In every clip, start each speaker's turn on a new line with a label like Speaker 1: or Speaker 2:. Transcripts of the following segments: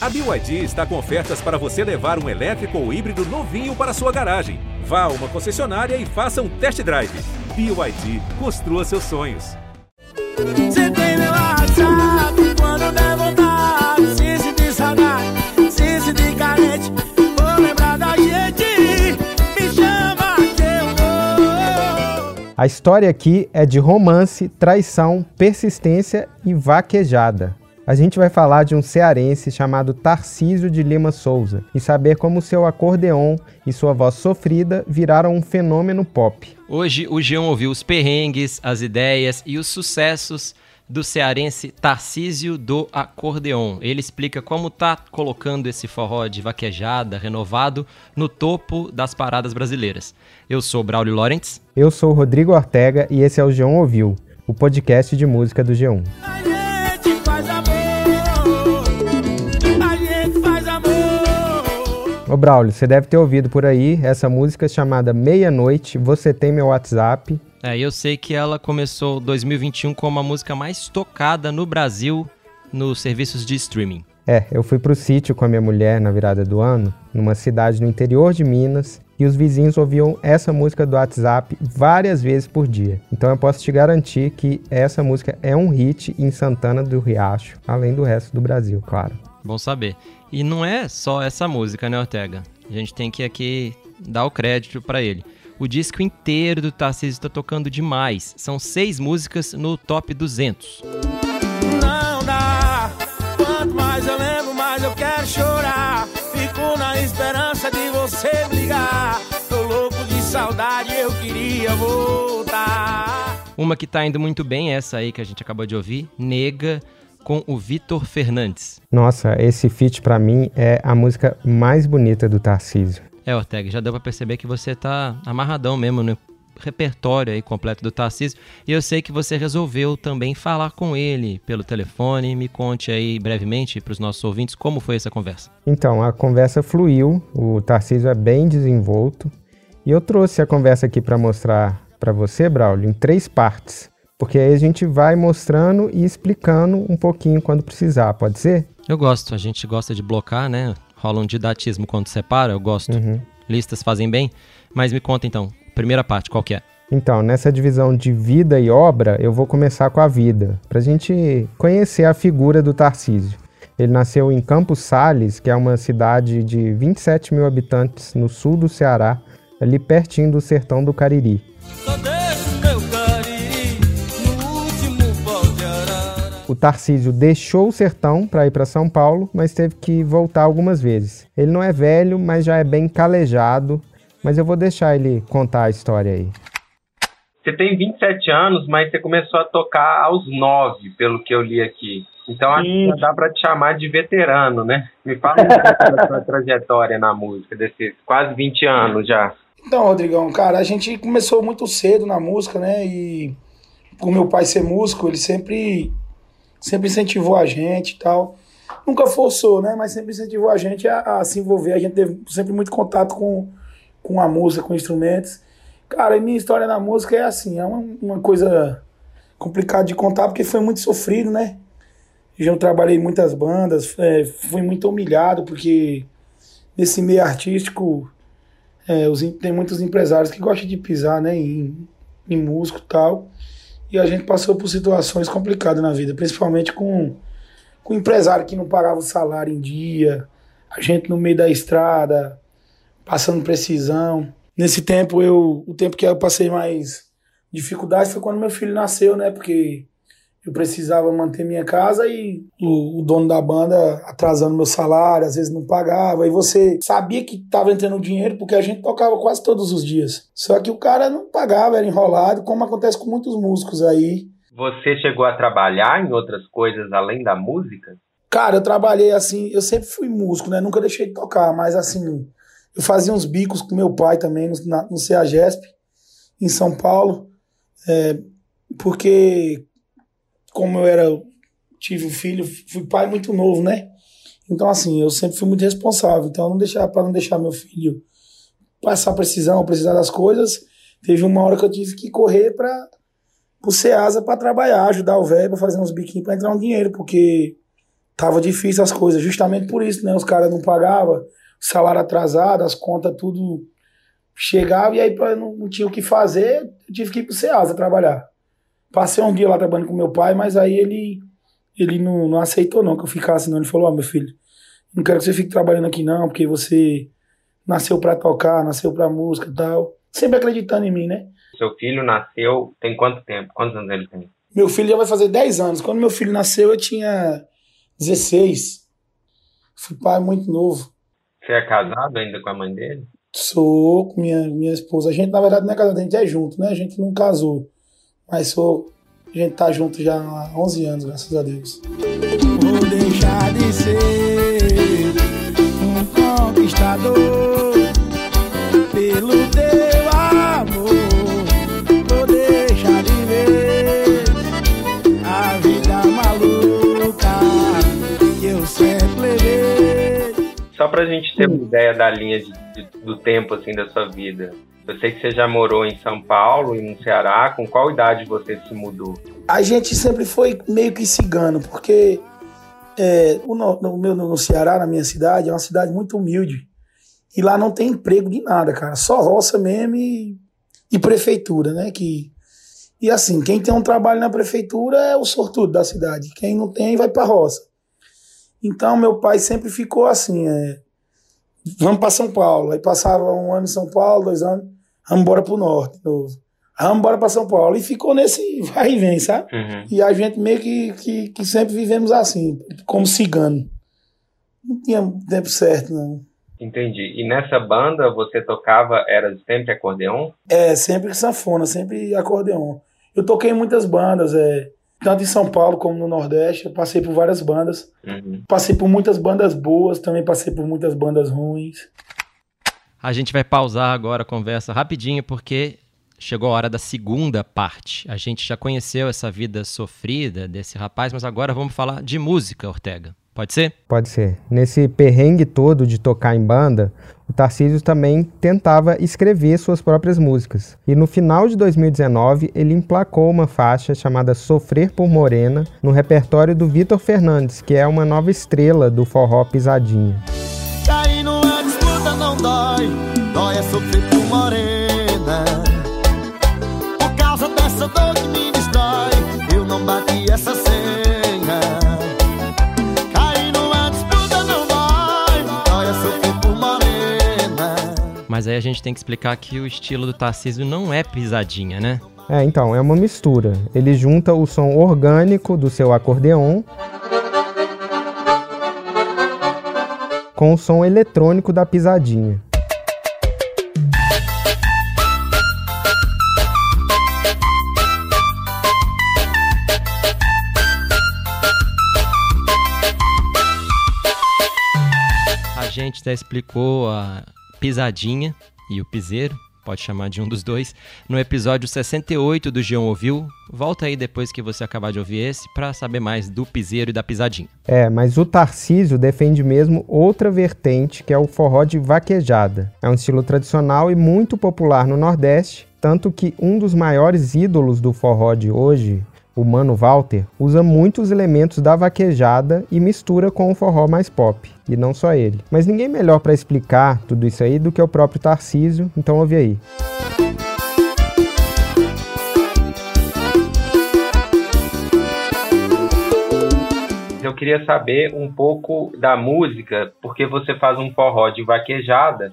Speaker 1: A BYD está com ofertas para você levar um elétrico ou híbrido novinho para sua garagem. Vá a uma concessionária e faça um test drive. BYD, construa seus sonhos.
Speaker 2: Você tem meu WhatsApp quando der vontade. Se sentir saudade, se sentir carente, vou lembrar da gente. Me chama que eu vou.
Speaker 3: A história aqui é de romance, traição, persistência e vaquejada. A gente vai falar de um cearense chamado Tarcísio de Lima Souza e saber como seu acordeon e sua voz sofrida viraram um fenômeno pop.
Speaker 4: Hoje o Geão ouviu os perrengues, as ideias e os sucessos do cearense Tarcísio do Acordeon. Ele explica como tá colocando esse forró de vaquejada renovado no topo das paradas brasileiras. Eu sou Braulio Lawrence.
Speaker 3: Eu sou o Rodrigo Ortega e esse é o G1 Ouviu, o podcast de música do G1. Ô Braulio, você deve ter ouvido por aí essa música chamada Meia-Noite, Você Tem Meu WhatsApp.
Speaker 4: É, eu sei que ela começou 2021 como a música mais tocada no Brasil nos serviços de streaming.
Speaker 3: É, eu fui pro sítio com a minha mulher na virada do ano, numa cidade no interior de Minas, e os vizinhos ouviam essa música do WhatsApp várias vezes por dia. Então eu posso te garantir que essa música é um hit em Santana do Riacho, além do resto do Brasil, claro.
Speaker 4: Bom saber. E não é só essa música, né, Ortega? A gente tem que aqui dar o crédito pra ele. O disco inteiro do Tarcísio está tocando demais. São seis músicas no top 200.
Speaker 2: Não dá. Quanto mais eu lembro, mais eu quero chorar. Fico na esperança de você me ligar. Tô louco de saudade, eu queria voltar.
Speaker 4: Uma que tá indo muito bem, essa aí que a gente acabou de ouvir, Nega, com o Vitor Fernandes.
Speaker 3: Nossa, esse feat pra mim é a música mais bonita do Tarcísio.
Speaker 4: É, Ortega, já deu pra perceber que você tá amarradão mesmo no repertório aí completo do Tarcísio. E eu sei que você resolveu também falar com ele pelo telefone. Me conte aí brevemente pros nossos ouvintes como foi essa conversa.
Speaker 3: Então, a conversa fluiu, o Tarcísio é bem desenvolto, e eu trouxe a conversa aqui pra mostrar pra você, Braulio, em três partes. Porque aí a gente vai mostrando e explicando um pouquinho quando precisar, pode ser?
Speaker 4: Eu gosto, a gente gosta de blocar, né? Rola um didatismo quando separa, eu gosto.
Speaker 3: Uhum.
Speaker 4: Listas fazem bem. Mas me conta então, primeira parte, qual que é?
Speaker 3: Então, nessa divisão de vida e obra, eu vou começar com a vida, para a gente conhecer a figura do Tarcísio. Ele nasceu em Campos Sales, que é uma cidade de 27 mil habitantes no sul do Ceará, ali pertinho do sertão do Cariri. O Tarcísio deixou o sertão para ir para São Paulo, mas teve que voltar algumas vezes. Ele não é velho, mas já é bem calejado, mas eu vou deixar ele contar a história aí.
Speaker 5: Você tem 27 anos, mas você começou a tocar aos 9, pelo que eu li aqui. Então acho que já dá pra te chamar de veterano, né? Me fala um pouco da sua trajetória na música, desses quase 20 anos já.
Speaker 6: Então, Rodrigão, cara, a gente começou muito cedo na música, né? E por meu pai ser músico, ele sempre, sempre incentivou a gente e tal. Nunca forçou, né? Mas sempre incentivou a gente a, a se envolver. A gente teve sempre muito contato com, com a música, com instrumentos. Cara, e minha história na música é assim, é uma, uma coisa complicada de contar porque foi muito sofrido, né? Já eu trabalhei em muitas bandas, é, fui muito humilhado porque nesse meio artístico é, os em- tem muitos empresários que gostam de pisar, né, em, em músico e tal. E a gente passou por situações complicadas na vida, principalmente com, com empresário que não pagava o salário em dia, a gente no meio da estrada, passando precisão. Nesse tempo, eu, o tempo que eu passei mais dificuldade foi quando meu filho nasceu, né, porque eu precisava manter minha casa e o, o dono da banda atrasando meu salário, às vezes não pagava. E você sabia que estava entrando dinheiro porque a gente tocava quase todos os dias. Só que o cara não pagava, era enrolado, como acontece com muitos músicos aí.
Speaker 5: Você chegou a trabalhar em outras coisas além da música?
Speaker 6: Cara, eu trabalhei assim, eu sempre fui músico, né? Nunca deixei de tocar, mas assim, eu fazia uns bicos com meu pai também no, na, no CEAGESP, em São Paulo, é, porque como eu era, tive um filho, fui pai muito novo, né? Então, assim, eu sempre fui muito responsável. Então, não deixava, para não deixar meu filho passar precisão, precisar das coisas, teve uma hora que eu tive que correr para o Ceasa para trabalhar, ajudar o velho para fazer uns biquinhos para entrar um dinheiro, porque tava difícil as coisas, justamente por isso, né? Os caras não pagavam, salário atrasado, as contas tudo chegava e aí pra, não, não tinha o que fazer, eu tive que ir pro Ceasa trabalhar. Passei um dia lá trabalhando com meu pai, mas aí ele ele não, não aceitou não que eu ficasse não. Ele falou, ó, oh, meu filho, não quero que você fique trabalhando aqui não, porque você nasceu para tocar, nasceu para música e tal. Sempre acreditando em mim, né?
Speaker 5: Seu filho nasceu tem quanto tempo? Quantos anos ele tem?
Speaker 6: Meu filho já vai fazer 10 anos. Quando meu filho nasceu, eu tinha 16. Fui pai muito novo.
Speaker 5: Você é casado ainda com a mãe dele?
Speaker 6: Sou com minha, minha esposa. A gente, na verdade, não é casado, a gente é junto, né? A gente não casou. Mas sou. A gente tá junto já há 11 anos, graças a Deus.
Speaker 2: Vou deixar de ser um conquistador pelo teu amor. Vou deixar de ver a vida maluca que eu sempre levei.
Speaker 5: Só pra gente ter uma ideia da linha de, de, do tempo assim da sua vida. Eu sei que você já morou em São Paulo e no Ceará. Com qual idade você se mudou?
Speaker 6: A gente sempre foi meio que cigano, porque é, o no, no, meu, no Ceará, na minha cidade, é uma cidade muito humilde. E lá não tem emprego de nada, cara. Só roça mesmo e, e prefeitura, né? Que, e assim, quem tem um trabalho na prefeitura é o sortudo da cidade. Quem não tem, vai pra roça. Então, meu pai sempre ficou assim, é, vamos para São Paulo. Aí passava um ano em São Paulo, dois anos vamos embora pro norte de novo. Vamos embora para São Paulo. E ficou nesse vai e vem, sabe?
Speaker 5: Uhum.
Speaker 6: E a gente meio que, que, que sempre vivemos assim, como cigano. Não tinha tempo certo, não.
Speaker 5: Entendi. E nessa banda você tocava, era sempre acordeon?
Speaker 6: É, sempre sanfona, sempre acordeon. Eu toquei em muitas bandas, é, tanto em São Paulo como no Nordeste. Eu passei por várias bandas.
Speaker 5: Uhum.
Speaker 6: Passei por muitas bandas boas, também passei por muitas bandas ruins.
Speaker 4: A gente vai pausar agora a conversa rapidinho porque chegou a hora da segunda parte. A gente já conheceu essa vida sofrida desse rapaz, mas agora vamos falar de música, Ortega. Pode ser?
Speaker 3: Pode ser. Nesse perrengue todo de tocar em banda, o Tarcísio também tentava escrever suas próprias músicas. E no final de 2019, ele emplacou uma faixa chamada Sofrer por Morena no repertório do Vitor Fernandes, que é uma nova estrela do forró pisadinha.
Speaker 2: Dói, dói é sofrer por morena. Por causa dessa dor que me destrói, eu não bati essa senha. Cair numa disputa não dói, dói é sofrer por morena.
Speaker 4: Mas aí a gente tem que explicar que o estilo do Tarcísio não é pisadinha, né?
Speaker 3: É, então, é uma mistura. Ele junta o som orgânico do seu acordeon com o som eletrônico da pisadinha.
Speaker 4: A gente já explicou a pisadinha e o piseiro, pode chamar de um dos dois, no episódio 68 do Geon Ouviu. Volta aí depois que você acabar de ouvir esse para saber mais do piseiro e da pisadinha.
Speaker 3: É, mas o Tarcísio defende mesmo outra vertente, que é o forró de vaquejada. É um estilo tradicional e muito popular no Nordeste, tanto que um dos maiores ídolos do forró de hoje, o Mano Walter, usa muitos elementos da vaquejada e mistura com o forró mais pop. E não só ele. Mas ninguém melhor para explicar tudo isso aí do que o próprio Tarcísio, então ouve aí.
Speaker 5: Eu queria saber um pouco da música, porque você faz um forró de vaquejada,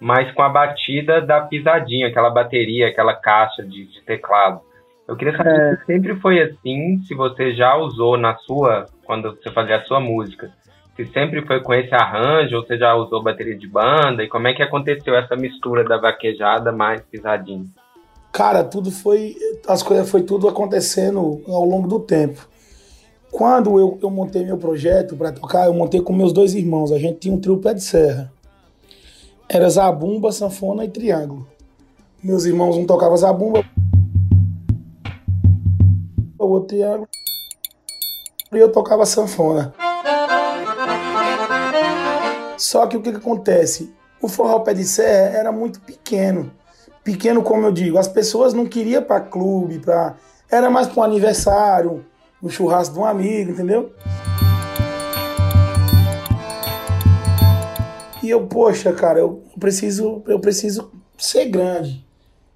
Speaker 5: mas com a batida da pisadinha, aquela bateria, aquela caixa de, de teclado. Eu queria saber se sempre foi assim, se você já usou na sua, quando você fazia a sua música, se sempre foi com esse arranjo, ou você já usou bateria de banda, e como é que aconteceu essa mistura da vaquejada mais pisadinha?
Speaker 6: Cara, tudo foi. As coisas foi tudo acontecendo ao longo do tempo. Quando eu, eu montei meu projeto para tocar, eu montei com meus dois irmãos. A gente tinha um trio pé de serra. Era zabumba, sanfona e triângulo. Meus irmãos um tocava zabumba, o outro triângulo, e eu tocava sanfona. Só que o que, que acontece? O forró pé de serra era muito pequeno. Pequeno, como eu digo, as pessoas não queriam para clube, para era mais para um aniversário, um churrasco de um amigo, entendeu? E eu, poxa, cara, eu preciso, eu preciso ser grande.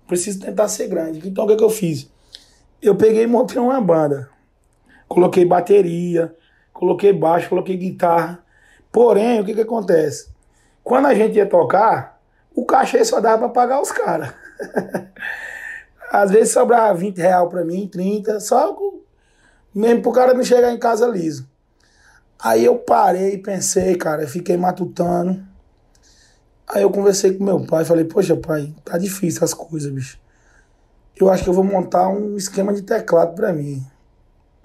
Speaker 6: Preciso tentar ser grande. Então o que, que eu fiz? Eu peguei e montei uma banda. Coloquei bateria, coloquei baixo, coloquei guitarra. Porém, o que, que acontece? Quando a gente ia tocar, o cachê só dava para pagar os caras. Às vezes sobrava 20 real para mim, 30, só mesmo pro cara não chegar em casa liso. Aí eu parei e pensei, cara, fiquei matutando. Aí eu conversei com meu pai, falei, poxa pai, tá difícil as coisas, bicho. Eu acho que eu vou montar um esquema de teclado para mim.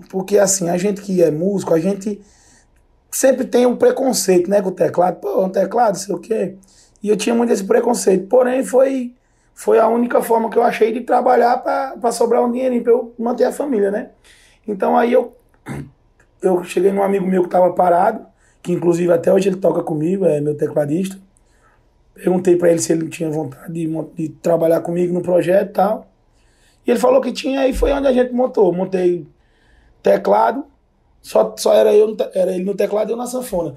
Speaker 6: Porque assim, a gente que é músico, a gente sempre tem um preconceito, né, com o teclado. Pô, um teclado, sei o quê. E eu tinha muito esse preconceito. Porém, foi, foi a única forma que eu achei de trabalhar para sobrar um dinheirinho para eu manter a família, né? Então aí eu, eu cheguei num amigo meu que estava parado, que inclusive até hoje ele toca comigo, é meu tecladista. Perguntei para ele se ele tinha vontade de, de, trabalhar comigo no projeto e tal. E ele falou que tinha, e foi onde a gente montou. Montei teclado, só, só era, eu, era ele no teclado e eu na sanfona.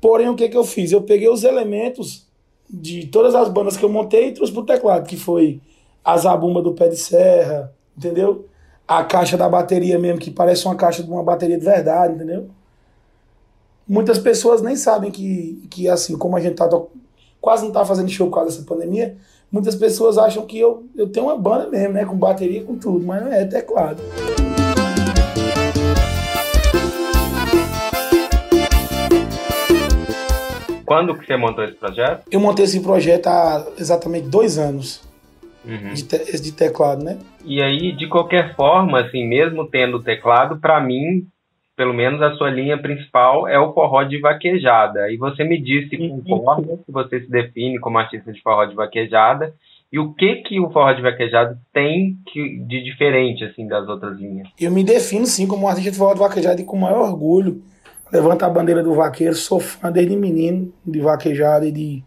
Speaker 6: Porém, o que, que eu fiz? Eu peguei os elementos de todas as bandas que eu montei e trouxe pro teclado, que foi a zabumba do pé de serra, entendeu? a caixa da bateria mesmo, que parece uma caixa de uma bateria de verdade, entendeu? Muitas pessoas nem sabem que, que assim, como a gente tá quase não tá fazendo show por causa dessa pandemia, muitas pessoas acham que eu, eu tenho uma banda mesmo, né? Com bateria, com tudo, mas não é, é teclado.
Speaker 5: Quando que você montou esse projeto?
Speaker 6: Eu montei esse projeto há exatamente dois anos uhum. de, te, de teclado, né?
Speaker 5: E aí, de qualquer forma, assim, mesmo tendo teclado, para mim, pelo menos a sua linha principal é o forró de vaquejada. E você me disse com concorda que você se define como artista de forró de vaquejada e o que que o forró de vaquejada tem que, de diferente assim das outras linhas?
Speaker 6: Eu me defino sim como artista de forró de vaquejada e com maior orgulho. Levanta a bandeira do vaqueiro, sou fã desde menino de vaquejada e de,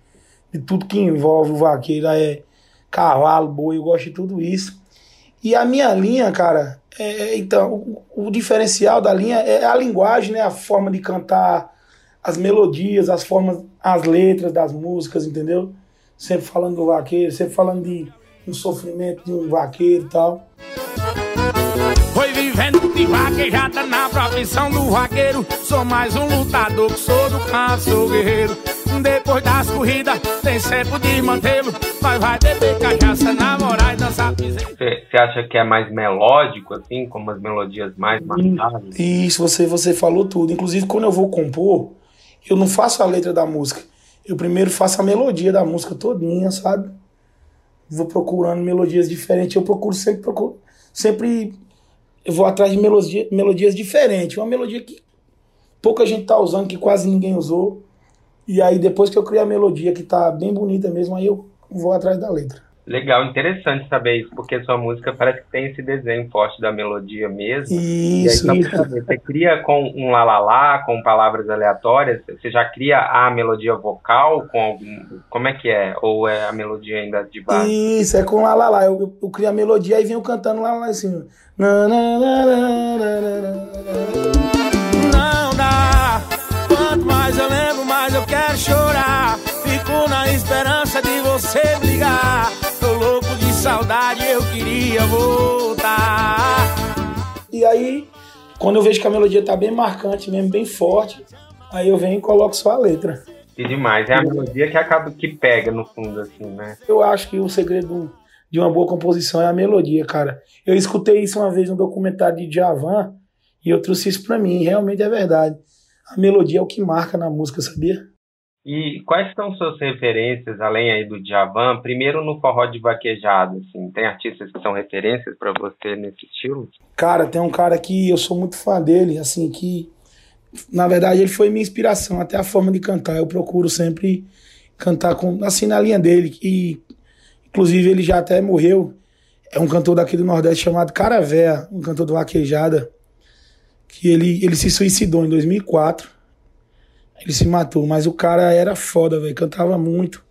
Speaker 6: de tudo que envolve o vaqueiro. É, cavalo, boi, eu gosto de tudo isso. E a minha linha, cara, é, é, então, o, o, diferencial da linha é a linguagem, né? A forma de cantar, as melodias, as formas, as letras das músicas, entendeu? Sempre falando do vaqueiro, sempre falando de um sofrimento de um vaqueiro e tal.
Speaker 2: Foi vivendo de vaquejada na profissão do vaqueiro. Sou mais um lutador que sou do campo, sou guerreiro. Depois das corridas, tem sempre de mantê-lo. Mas vai beber cachaça, namorar e dançar
Speaker 5: Você acha que é mais melódico, assim, com umas melodias mais marcadas?
Speaker 6: Isso, você, você falou tudo. Inclusive, quando eu vou compor, eu não faço a letra da música. Eu primeiro faço a melodia da música todinha, sabe? Vou procurando melodias diferentes. Eu procuro sempre, procuro, sempre eu vou atrás de melodia, melodias diferentes. Uma melodia que pouca gente tá usando, que quase ninguém usou. E aí depois que eu criei a melodia que tá bem bonita mesmo, aí eu vou atrás da letra.
Speaker 5: Legal, interessante saber isso, porque sua música parece que tem esse desenho forte da melodia mesmo.
Speaker 6: Isso,
Speaker 5: aí, isso. Você cria com um lalá, com palavras aleatórias, você já cria a melodia vocal com algum, como é que é? Ou é a melodia ainda de base?
Speaker 6: Isso, é com lalá. Eu, eu, eu crio a melodia e venho cantando lá, lá assim. Na, na, na,
Speaker 2: de você brigar saudade eu queria voltar.
Speaker 6: E aí, quando eu vejo que a melodia tá bem marcante mesmo, bem forte, aí eu venho e coloco só a letra.
Speaker 5: Que demais, é a melodia que acaba que pega no fundo, assim, né?
Speaker 6: Eu acho que o segredo de uma boa composição é a melodia, cara. Eu escutei isso uma vez no documentário de Javan e eu trouxe isso pra mim, realmente é verdade. A melodia é o que marca na música, sabia?
Speaker 5: E quais são suas referências, além aí do Djavan? Primeiro no forró de vaquejado, assim, tem artistas que são referências para você nesse estilo?
Speaker 6: Cara, tem um cara que eu sou muito fã dele, assim, que na verdade ele foi minha inspiração, até a forma de cantar. Eu procuro sempre cantar com, assim, na linha dele, e inclusive ele já até morreu. É um cantor daqui do Nordeste chamado Caravé, um cantor do vaquejada, que ele, ele se suicidou em 2004 ele se matou, mas o cara era foda, velho, cantava muito.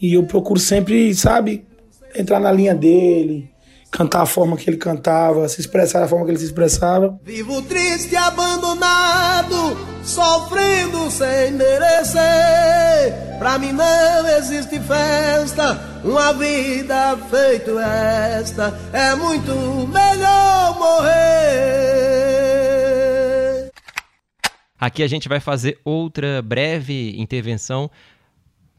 Speaker 6: E eu procuro sempre, sabe, entrar na linha dele, cantar a forma que ele cantava, se expressar da forma que ele se expressava.
Speaker 2: Vivo triste, abandonado, sofrendo sem merecer. Pra mim não existe festa, uma vida feito esta, é muito melhor morrer.
Speaker 4: Aqui a gente vai fazer outra breve intervenção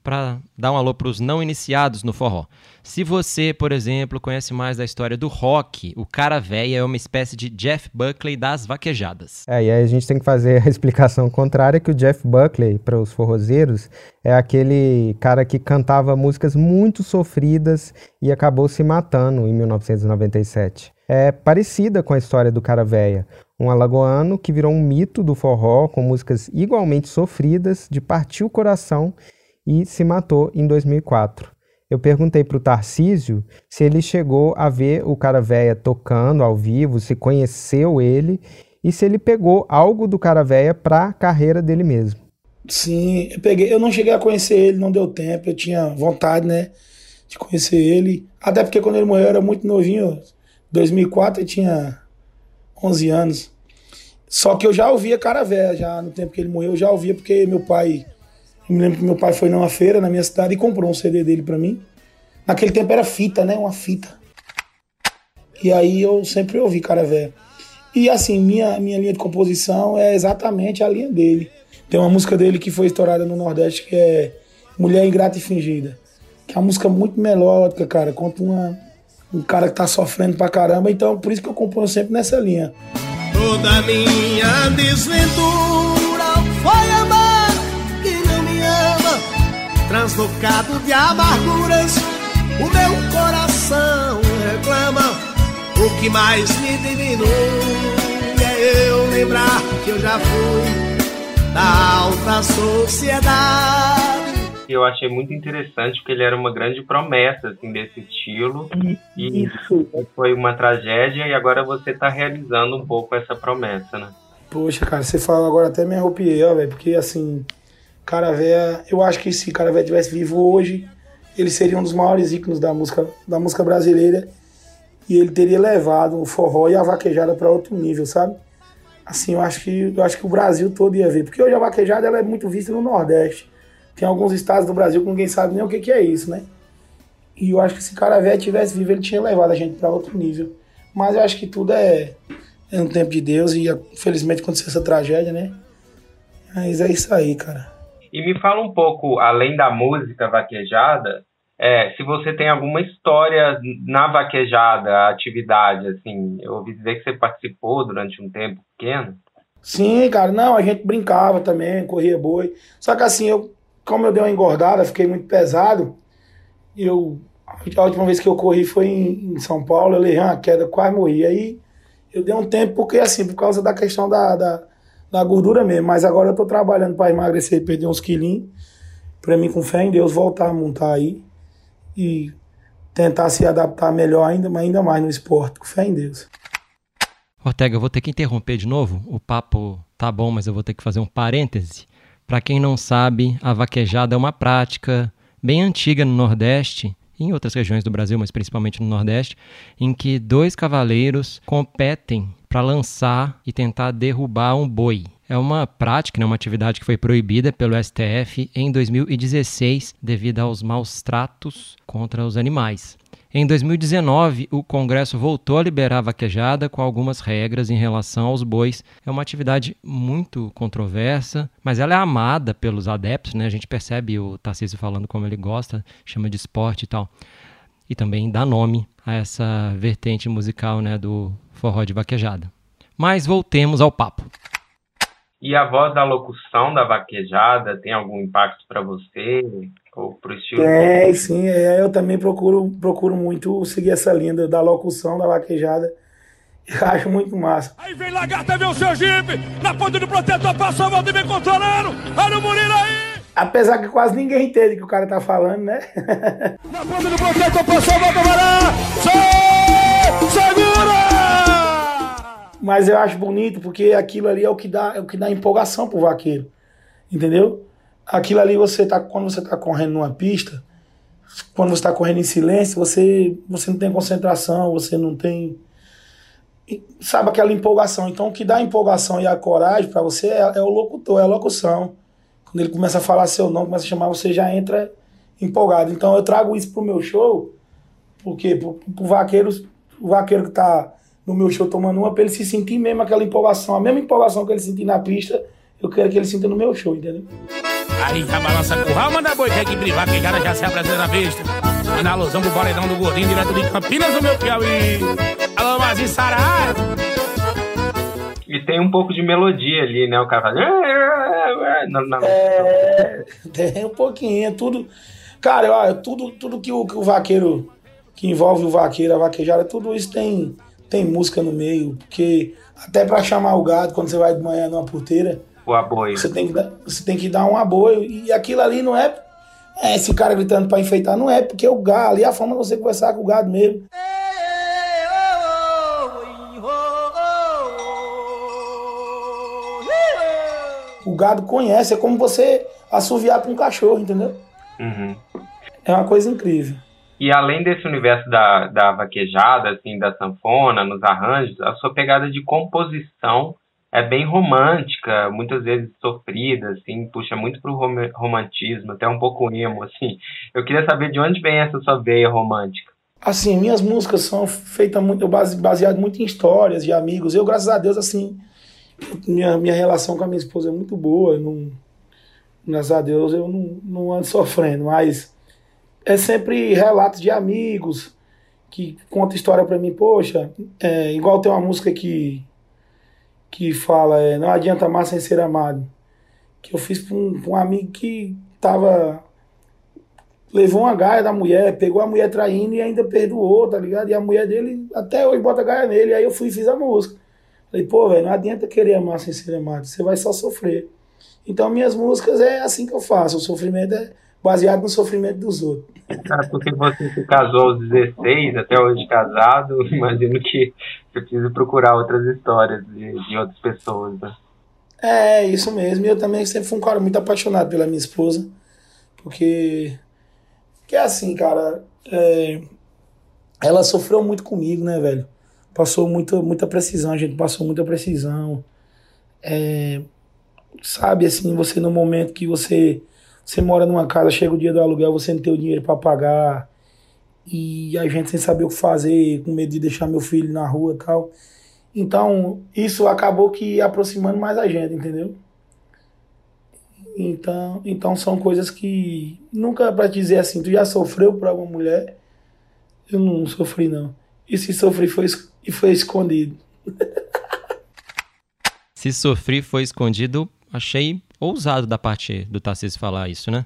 Speaker 4: para dar um alô para os não iniciados no forró. Se você, por exemplo, conhece mais da história do rock, o cara véia é uma espécie de Jeff Buckley das vaquejadas.
Speaker 3: É, e aí a gente tem que fazer a explicação contrária que o Jeff Buckley, para os forrozeiros, é aquele cara que cantava músicas muito sofridas e acabou se matando em 1997. É parecida com a história do cara véia, um alagoano que virou um mito do forró com músicas igualmente sofridas, de partir o coração e se matou em 2004. Eu perguntei para o Tarcísio se ele chegou a ver o cara véia tocando ao vivo, se conheceu ele e se ele pegou algo do cara véia para a carreira dele mesmo.
Speaker 6: Sim, eu peguei. Eu não cheguei a conhecer ele, não deu tempo. Eu tinha vontade, né, de conhecer ele. Até porque quando ele morreu eu era muito novinho. 2004 eu tinha 11 anos. Só que eu já ouvia cara véia, já no tempo que ele morreu, eu já ouvia porque meu pai eu me lembro que meu pai foi numa feira na minha cidade e comprou um CD dele para mim. Naquele tempo era fita, né? Uma fita. E aí eu sempre ouvi cara velho. E assim, minha, minha linha de composição é exatamente a linha dele. Tem uma música dele que foi estourada no Nordeste que é Mulher Ingrata e Fingida. Que é uma música muito melódica, cara. Conta uma, um cara que tá sofrendo pra caramba. Então, por isso que eu componho sempre nessa linha.
Speaker 2: Toda minha desventura foi amar translocado de amarguras, o meu coração reclama. O que mais me diminui é eu lembrar que eu já fui da alta sociedade.
Speaker 5: Eu achei muito interessante porque ele era uma grande promessa assim desse estilo e
Speaker 6: Isso.
Speaker 5: foi uma tragédia e agora você está realizando um pouco essa promessa, né?
Speaker 6: Poxa, cara, você fala agora até me arrupiei, ó, velho, porque assim, Caravé, eu acho que se Caravé tivesse vivo hoje, ele seria um dos maiores ícones da música, da música brasileira e ele teria levado o forró e a vaquejada para outro nível, sabe? Assim, eu acho que eu acho que o Brasil todo ia ver, porque hoje a vaquejada ela é muito vista no Nordeste. Tem alguns estados do Brasil que ninguém sabe nem o que, que é isso, né? E eu acho que se Caravé tivesse vivo, ele tinha levado a gente para outro nível. Mas eu acho que tudo é, é no tempo de Deus e infelizmente aconteceu essa tragédia, né? Mas é isso aí, cara.
Speaker 5: E me fala um pouco, além da música vaquejada, é, se você tem alguma história na vaquejada, atividade, assim, eu ouvi dizer que você participou durante um tempo pequeno.
Speaker 6: Sim, cara, não, a gente brincava também, corria boi. Só que assim, eu, como eu dei uma engordada, fiquei muito pesado, eu, a última vez que eu corri foi em, em São Paulo, eu levei uma queda, quase morri. Aí eu dei um tempo, porque assim, por causa da questão da, da da gordura mesmo. Mas agora eu tô trabalhando para emagrecer e perder uns quilinhos. Pra mim, com fé em Deus, voltar a montar aí. E tentar se adaptar melhor ainda, mas ainda mais no esporte, com fé em Deus.
Speaker 4: Ortega, eu vou ter que interromper de novo. O papo tá bom, mas eu vou ter que fazer um parêntese. Para quem não sabe, a vaquejada é uma prática bem antiga no Nordeste e em outras regiões do Brasil, mas principalmente no Nordeste, em que dois cavaleiros competem para lançar e tentar derrubar um boi. É uma prática, né, uma atividade que foi proibida pelo STF em 2016 devido aos maus tratos contra os animais. Em 2019, o Congresso voltou a liberar a vaquejada com algumas regras em relação aos bois. É uma atividade muito controversa, mas ela é amada pelos adeptos, né? A gente percebe o Tarcísio falando como ele gosta, chama de esporte e tal. E também dá nome a essa vertente musical, né, do forró de vaquejada. Mas voltemos ao papo.
Speaker 5: E a voz da locução da vaquejada tem algum impacto para você ou pro estilo?
Speaker 6: Tem, sim. É, eu também procuro, procuro muito seguir essa linha da locução da vaquejada. Eu acho muito massa.
Speaker 2: Aí vem Lagarta, vem o seu jipe, na ponta do protetor, passa a volta e vem controlando. Olha o Murilo aí!
Speaker 6: Apesar que quase ninguém entende o que o cara tá falando, né?
Speaker 2: na ponta do protetor, passa a volta, vai lá! Segura!
Speaker 6: Mas eu acho bonito porque aquilo ali é o que dá, é o que dá empolgação pro vaqueiro. Entendeu? Aquilo ali você tá quando você tá correndo numa pista, quando você tá correndo em silêncio, você você não tem concentração, você não tem sabe aquela empolgação. Então o que dá empolgação e a coragem para você é, é, o locutor, é a locução. Quando ele começa a falar seu nome, começa a chamar, você já entra empolgado. Então eu trago isso pro meu show, porque pro, pro vaqueiro, o vaqueiro que tá no meu show tomando uma, pra ele se sentir mesmo aquela empolgação, a mesma empolgação que ele sentir na pista, eu quero que ele sinta no meu show, entendeu?
Speaker 2: Aí já balança curral, manda boi que aqui privar, que cara já se apresenta na pista. Manda alusão pro paredão do gordinho, direto de Campinas, do meu Piauí. Alô, Mazinho Saraiva.
Speaker 5: E tem um pouco de melodia ali, né? O cara faz. Na, na...
Speaker 6: É, tem um pouquinho, é tudo. Cara, olha, tudo, tudo que o, que o vaqueiro, que envolve o vaqueiro, a vaquejada, tudo isso tem, tem música no meio. Porque até pra chamar o gado, quando você vai de manhã numa porteira,
Speaker 5: O aboio.
Speaker 6: você tem que dar, você tem que dar um aboio. E aquilo ali não é, é esse cara gritando pra enfeitar, não é, porque o gado, ali é a forma de você conversar com o gado mesmo. O gado conhece, é como você assoviar pra um cachorro, entendeu?
Speaker 5: Uhum.
Speaker 6: É uma coisa incrível.
Speaker 5: E além desse universo da, da vaquejada, assim, da sanfona, nos arranjos, a sua pegada de composição é bem romântica, muitas vezes sofrida, assim, puxa muito pro rom- romantismo, até um pouco emo, assim. Eu queria saber de onde vem essa sua veia romântica.
Speaker 6: Assim, minhas músicas são feitas muito, eu base, baseado muito em histórias de amigos. Eu, graças a Deus, assim, minha, minha relação com a minha esposa é muito boa. Não, graças a Deus, eu não, não ando sofrendo, mas é sempre relatos de amigos que contam história pra mim. Poxa, é, igual tem uma música que, que fala, é, não adianta amar sem ser amado. Que eu fiz pra um, um amigo que tava levou uma gaia da mulher, pegou a mulher traindo e ainda perdoou, tá ligado? E a mulher dele até hoje bota gaia nele. Aí eu fui e fiz a música. Falei, pô, velho, não adianta querer amar sem ser amado, você vai só sofrer. Então minhas músicas é assim que eu faço, o sofrimento é baseado no sofrimento dos outros.
Speaker 5: Ah, porque você se casou aos 16, até hoje casado, imagino que você precisa procurar outras histórias de, de outras pessoas, né?
Speaker 6: É, isso mesmo. E eu também sempre fui um cara muito apaixonado pela minha esposa. Porque. Que é assim, cara. é, ela sofreu muito comigo, né, velho? Passou muita, muita precisão, a gente passou muita precisão. É, sabe, assim, você no momento que você. Você mora numa casa, chega o dia do aluguel, você não tem o dinheiro pra pagar. E a gente sem saber o que fazer, com medo de deixar meu filho na rua e tal. Então, isso acabou que aproximando mais a gente, entendeu? Então, então são coisas que nunca pra dizer assim, tu já sofreu por alguma mulher? Eu não sofri não. E se sofri foi e foi escondido.
Speaker 4: Se sofri foi escondido, achei ousado da parte do Tarcísio falar isso, né?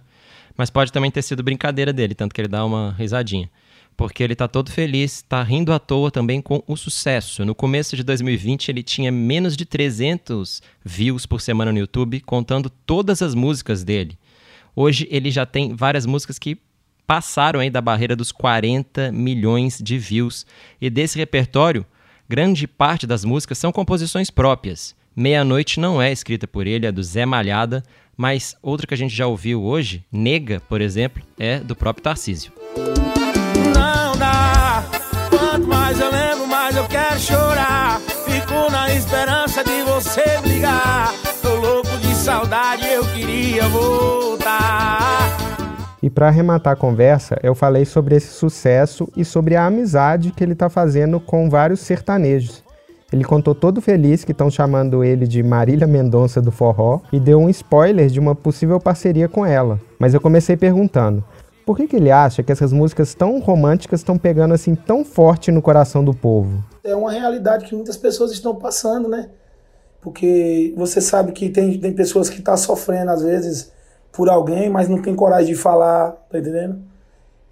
Speaker 4: Mas pode também ter sido brincadeira dele, tanto que ele dá uma risadinha. Porque ele tá todo feliz, tá rindo à toa também com o sucesso. No começo de 2020, ele tinha menos de 300 views por semana no YouTube, contando todas as músicas dele. Hoje ele já tem várias músicas que passaram aí da barreira dos 40 milhões de views. E desse repertório, grande parte das músicas são composições próprias. Meia-Noite não é escrita por ele, é do Zé Malhada, mas outra que a gente já ouviu hoje, Nega, por exemplo, é do próprio Tarcísio.
Speaker 2: Não dá. Quanto mais eu lembro, mais eu quero chorar. Fico na esperança de você ligar. Tô louco de saudade, eu queria voltar.
Speaker 3: E para arrematar a conversa, eu falei sobre esse sucesso e sobre a amizade que ele está fazendo com vários sertanejos. Ele contou todo feliz que estão chamando ele de Marília Mendonça do Forró e deu um spoiler de uma possível parceria com ela. Mas eu comecei perguntando: por que, que ele acha que essas músicas tão românticas estão pegando assim tão forte no coração do povo?
Speaker 6: É uma realidade que muitas pessoas estão passando, né? Porque você sabe que tem, tem pessoas que estão sofrendo às vezes por alguém, mas não tem coragem de falar, tá entendendo?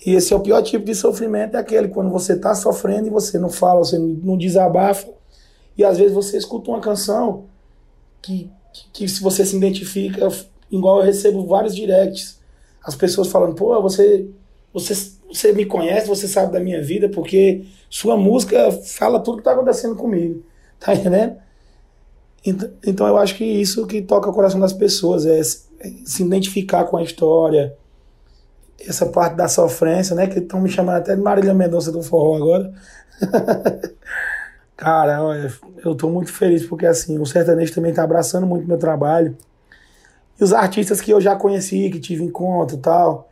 Speaker 6: E esse é o pior tipo de sofrimento, é aquele quando você está sofrendo e você não fala, você não desabafa. E às vezes você escuta uma canção que, que, que se você se identifica, igual eu recebo vários directs, as pessoas falando, pô, você, você, você me conhece, você sabe da minha vida, porque sua música fala tudo que está acontecendo comigo, tá entendendo? Então, então eu acho que isso que toca o coração das pessoas, é se, é identificar com a história, essa parte da sofrência, né? Que estão me chamando até de Marília Mendonça do Forró agora. Cara, eu tô muito feliz porque assim, o sertanejo também tá abraçando muito meu trabalho. E os artistas que eu já conheci, que tive encontro e tal.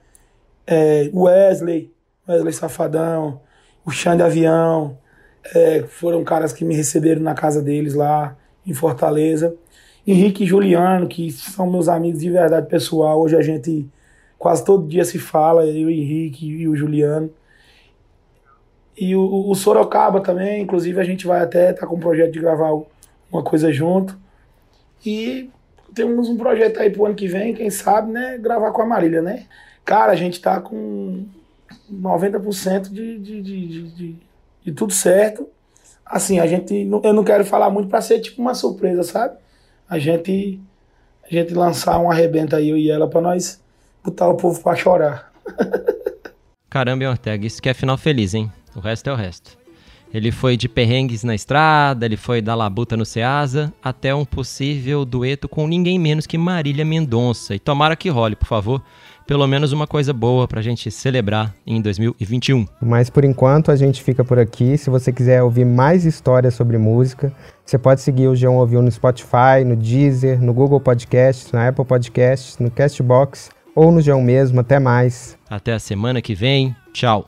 Speaker 6: É, Wesley, Wesley Safadão, o Xande Avião. É, foram caras que me receberam na casa deles lá em Fortaleza. Henrique e Juliano, que são meus amigos de verdade pessoal. Hoje a gente quase todo dia se fala, eu, Henrique e o Juliano. E o, o Sorocaba também, inclusive a gente vai até estar tá com um projeto de gravar uma coisa junto. E temos um projeto aí pro ano que vem, quem sabe, né? Gravar com a Marília, né? Cara, a gente tá com 90% de, de, de, de, de tudo certo. Assim, a gente. Eu não quero falar muito pra ser tipo uma surpresa, sabe? A gente. A gente lançar um arrebenta aí, eu e ela, pra nós botar o povo pra chorar.
Speaker 4: Caramba, Ortega, isso que é final feliz, hein? O resto é o resto. Ele foi de perrengues na estrada, ele foi da labuta no Ceasa, até um possível dueto com ninguém menos que Marília Mendonça. E tomara que role, por favor. Pelo menos uma coisa boa pra gente celebrar em 2021.
Speaker 3: Mas por enquanto a gente fica por aqui. Se você quiser ouvir mais histórias sobre música, você pode seguir o G1 Ouviu no Spotify, no Deezer, no Google Podcasts, na Apple Podcasts, no Castbox ou no G1 mesmo. Até mais.
Speaker 4: Até a semana que vem. Tchau.